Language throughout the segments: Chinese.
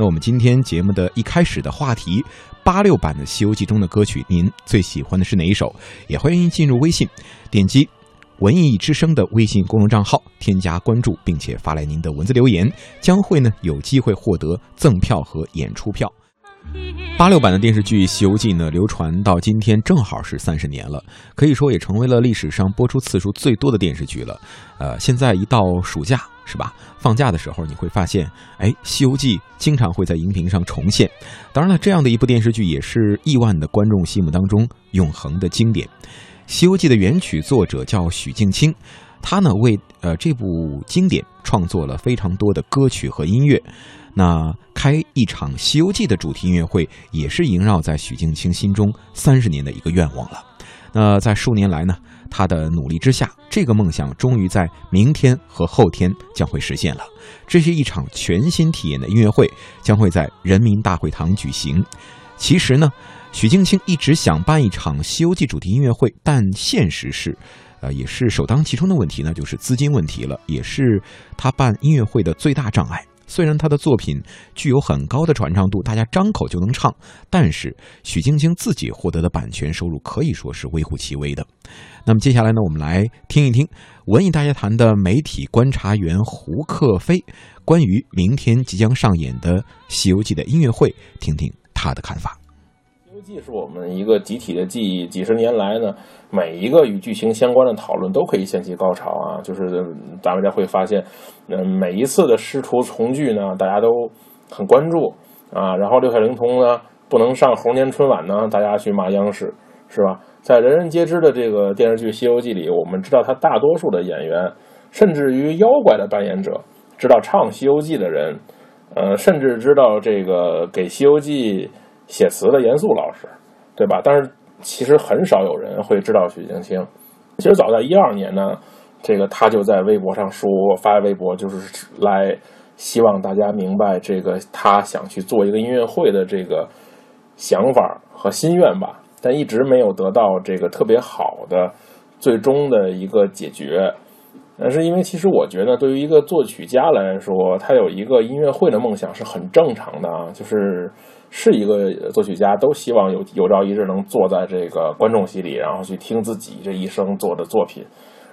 那我们今天节目的一开始的话题，八六版的《西游记》中的歌曲，您最喜欢的是哪一首？也欢迎进入微信，点击“文艺之声”的微信公众账号，添加关注，并且发来您的文字留言，将会呢有机会获得赠票和演出票。八六版的电视剧《西游记》呢，流传到今天正好是三十年了，可以说也成为了历史上播出次数最多的电视剧了。呃，现在一到暑假是吧？放假的时候你会发现，哎，《西游记》经常会在荧屏上重现。当然了，这样的一部电视剧也是亿万的观众心目当中永恒的经典。《西游记》的原曲作者叫许镜清，他呢为呃这部经典创作了非常多的歌曲和音乐。那开一场《西游记》的主题音乐会，也是萦绕在许镜清心中三十年的一个愿望了。那在数年来呢，他的努力之下，这个梦想终于在明天和后天将会实现了。这是一场全新体验的音乐会，将会在人民大会堂举行。其实呢，许镜清一直想办一场《西游记》主题音乐会，但现实是，呃，也是首当其冲的问题呢，就是资金问题了，也是他办音乐会的最大障碍。虽然他的作品具有很高的传唱度，大家张口就能唱，但是许晶晶自己获得的版权收入可以说是微乎其微的。那么接下来呢，我们来听一听文艺大家谈的媒体观察员胡克飞关于明天即将上演的《西游记》的音乐会，听听他的看法。《记》是我们一个集体的记忆，几十年来呢，每一个与剧情相关的讨论都可以掀起高潮啊！就是大家会发现，嗯，每一次的师徒重聚呢，大家都很关注啊。然后六小龄童呢不能上猴年春晚呢，大家去骂央视，是吧？在人人皆知的这个电视剧《西游记》里，我们知道他大多数的演员，甚至于妖怪的扮演者，知道唱《西游记》的人，呃，甚至知道这个给《西游记》。写词的严肃老师，对吧？但是其实很少有人会知道许镜清。其实早在一二年呢，这个他就在微博上说发微博，就是来希望大家明白这个他想去做一个音乐会的这个想法和心愿吧。但一直没有得到这个特别好的最终的一个解决。但是因为其实我觉得，对于一个作曲家来说，他有一个音乐会的梦想是很正常的啊，就是。是一个作曲家，都希望有有朝一日能坐在这个观众席里，然后去听自己这一生做的作品，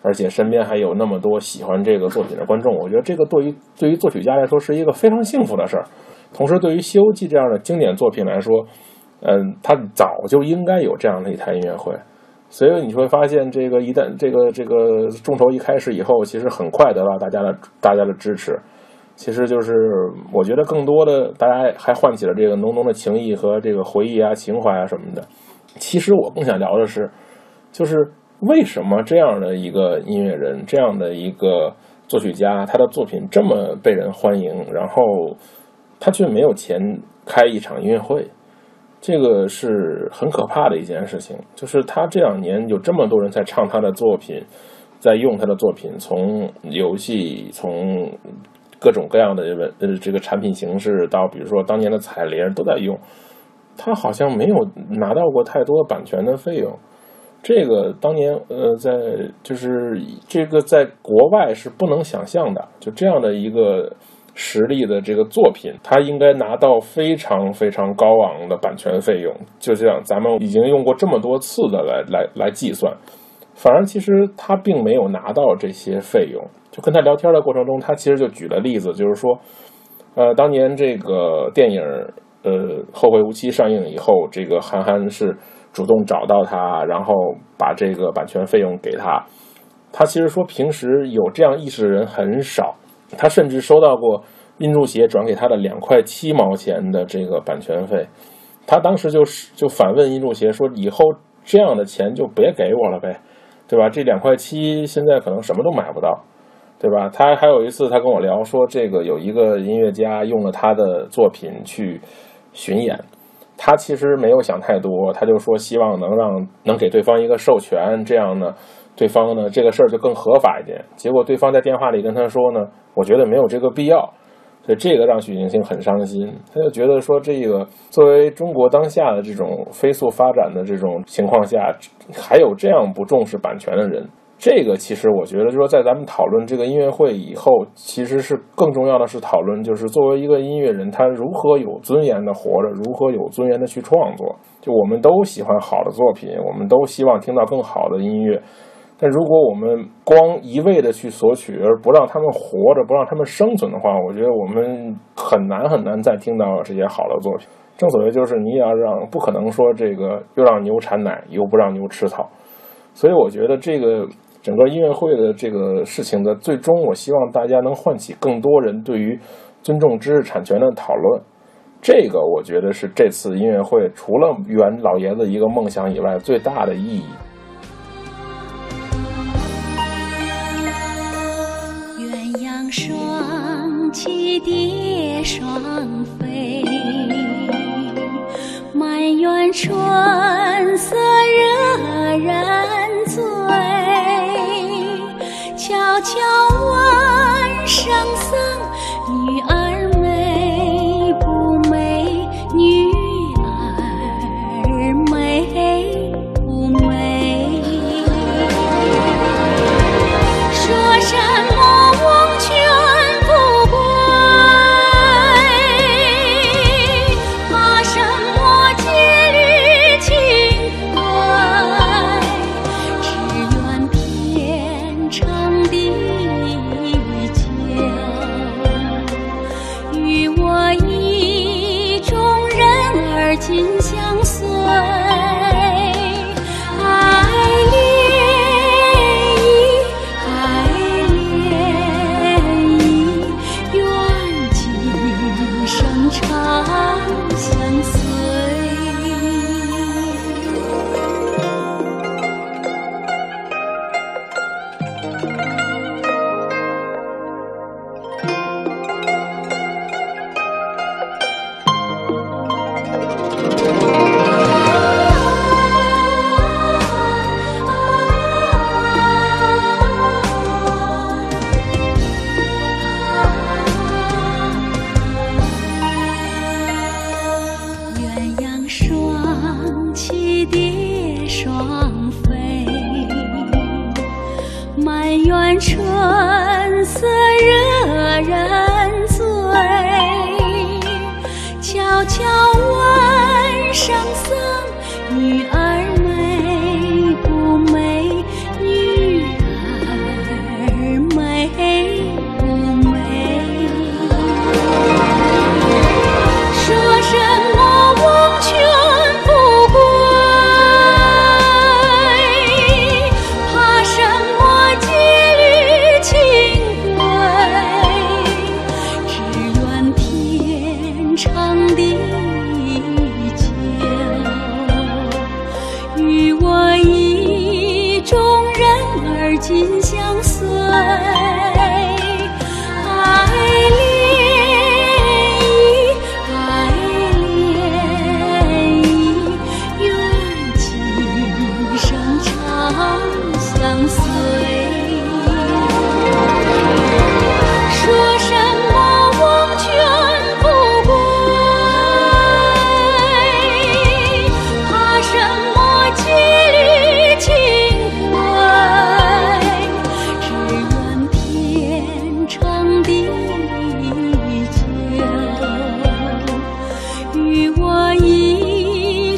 而且身边还有那么多喜欢这个作品的观众。我觉得这个对于对于作曲家来说是一个非常幸福的事儿。同时，对于《西游记》这样的经典作品来说，嗯，他早就应该有这样的一台音乐会。所以你会发现，这个一旦这个这个众筹一开始以后，其实很快得到大家的大家的支持。其实就是，我觉得更多的大家还唤起了这个浓浓的情谊和这个回忆啊、情怀啊什么的。其实我更想聊的是，就是为什么这样的一个音乐人、这样的一个作曲家，他的作品这么被人欢迎，然后他却没有钱开一场音乐会，这个是很可怕的一件事情。就是他这两年有这么多人在唱他的作品，在用他的作品，从游戏从。各种各样的呃这个产品形式，到比如说当年的彩铃都在用，他好像没有拿到过太多版权的费用。这个当年呃在就是这个在国外是不能想象的，就这样的一个实力的这个作品，他应该拿到非常非常高昂的版权费用。就这样，咱们已经用过这么多次的来来来计算，反而其实他并没有拿到这些费用。就跟他聊天的过程中，他其实就举了例子，就是说，呃，当年这个电影呃《后会无期》上映以后，这个韩寒是主动找到他，然后把这个版权费用给他。他其实说平时有这样意识的人很少，他甚至收到过殷柱协转给他的两块七毛钱的这个版权费。他当时就是就反问殷柱协说：“以后这样的钱就别给我了呗，对吧？这两块七现在可能什么都买不到。”对吧？他还有一次，他跟我聊说，这个有一个音乐家用了他的作品去巡演，他其实没有想太多，他就说希望能让能给对方一个授权，这样呢，对方呢这个事儿就更合法一点。结果对方在电话里跟他说呢，我觉得没有这个必要，所以这个让许晶晶很伤心。他就觉得说，这个作为中国当下的这种飞速发展的这种情况下，还有这样不重视版权的人。这个其实我觉得，就说在咱们讨论这个音乐会以后，其实是更重要的是讨论，就是作为一个音乐人，他如何有尊严的活着，如何有尊严的去创作。就我们都喜欢好的作品，我们都希望听到更好的音乐。但如果我们光一味的去索取，而不让他们活着，不让他们生存的话，我觉得我们很难很难再听到这些好的作品。正所谓，就是你也要让，不可能说这个又让牛产奶，又不让牛吃草。所以，我觉得这个整个音乐会的这个事情的最终，我希望大家能唤起更多人对于尊重知识产权的讨论。这个，我觉得是这次音乐会除了圆老爷子一个梦想以外最大的意义。双栖蝶双飞，满园春色惹人醉。悄悄问圣僧，女儿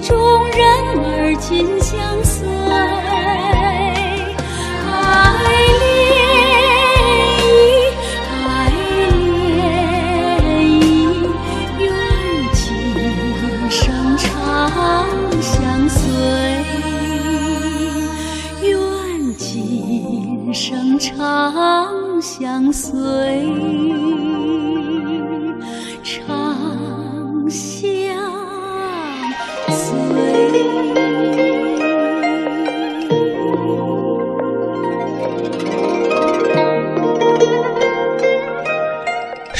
中人儿紧相随爱恋爱恋愿今生常相随愿今生常相随。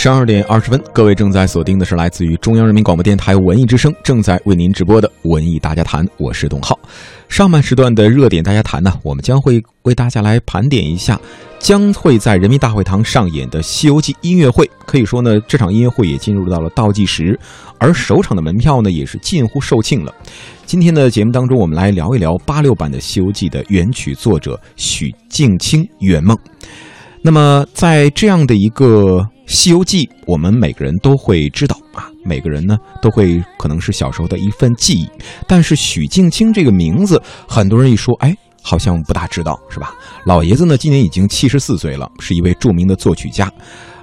十二点二十分，各位正在锁定的是来自于中央人民广播电台文艺之声正在为您直播的文艺大家谈，我是董浩。上半时段的热点大家谈呢，我们将会为大家来盘点一下将会在人民大会堂上演的《西游记》音乐会。可以说呢，这场音乐会也进入到了倒计时，而首场的门票呢也是近乎售罄了。今天的节目当中，我们来聊一聊八六版的《西游记》的原曲作者许镜清圆梦。那么，在这样的一个《西游记》，我们每个人都会知道啊，每个人呢都会可能是小时候的一份记忆。但是许镜清这个名字，很多人一说，哎，好像不大知道，是吧？老爷子呢，今年已经七十四岁了，是一位著名的作曲家。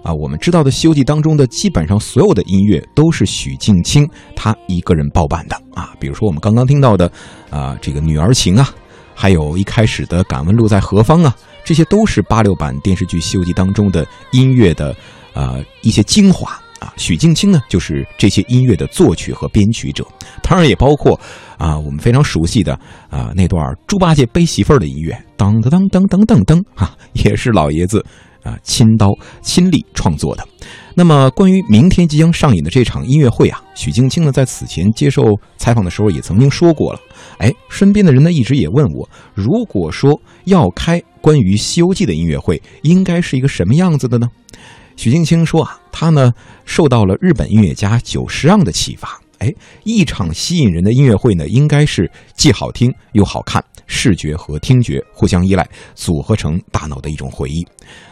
啊，我们知道的《西游记》当中的基本上所有的音乐都是许镜清他一个人包办的啊。比如说我们刚刚听到的啊，这个《女儿情》啊，还有一开始的《敢问路在何方》啊。这些都是八六版电视剧《西游记》当中的音乐的，呃一些精华啊。许镜清呢，就是这些音乐的作曲和编曲者，当然也包括啊我们非常熟悉的啊那段猪八戒背媳妇儿的音乐，当当当当当当当啊，也是老爷子啊亲刀亲力创作的。那么关于明天即将上演的这场音乐会啊，许镜清呢在此前接受采访的时候也曾经说过了。哎，身边的人呢一直也问我，如果说要开关于《西游记》的音乐会，应该是一个什么样子的呢？许镜清说啊，他呢受到了日本音乐家久石让的启发。哎，一场吸引人的音乐会呢，应该是既好听又好看，视觉和听觉互相依赖，组合成大脑的一种回忆。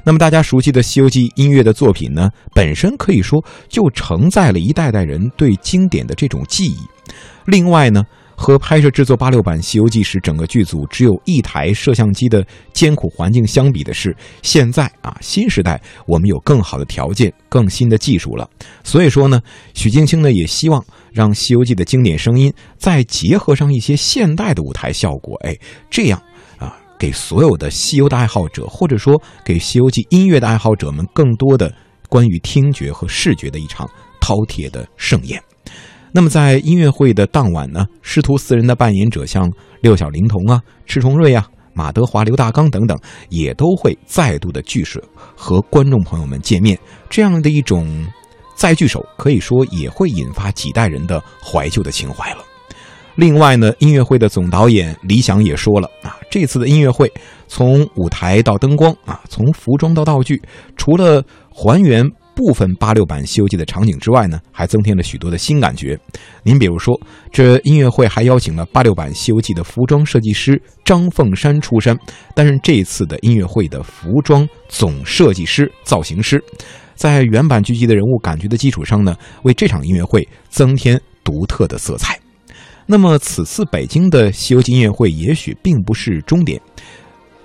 那么大家熟悉的《西游记》音乐的作品呢，本身可以说就承载了一代代人对经典的这种记忆。另外呢。和拍摄制作八六版《西游记》时，整个剧组只有一台摄像机的艰苦环境相比的是，现在啊，新时代我们有更好的条件、更新的技术了。所以说呢，许镜清呢也希望让《西游记》的经典声音再结合上一些现代的舞台效果，哎，这样啊，给所有的西游的爱好者，或者说给《西游记》音乐的爱好者们，更多的关于听觉和视觉的一场饕餮的盛宴。那么在音乐会的当晚呢，师徒四人的扮演者像六小龄童啊、迟重瑞啊、马德华、刘大刚等等，也都会再度的聚首和观众朋友们见面。这样的一种再聚首，可以说也会引发几代人的怀旧的情怀了。另外呢，音乐会的总导演李想也说了啊，这次的音乐会从舞台到灯光啊，从服装到道具，除了还原。部分八六版《西游记》的场景之外呢，还增添了许多的新感觉。您比如说，这音乐会还邀请了八六版《西游记》的服装设计师张凤山出山，担任这一次的音乐会的服装总设计师、造型师，在原版剧集的人物感觉的基础上呢，为这场音乐会增添独特的色彩。那么，此次北京的《西游记》音乐会也许并不是终点。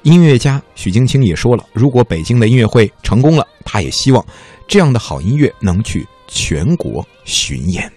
音乐家许镜清也说了，如果北京的音乐会成功了，他也希望。这样的好音乐能去全国巡演。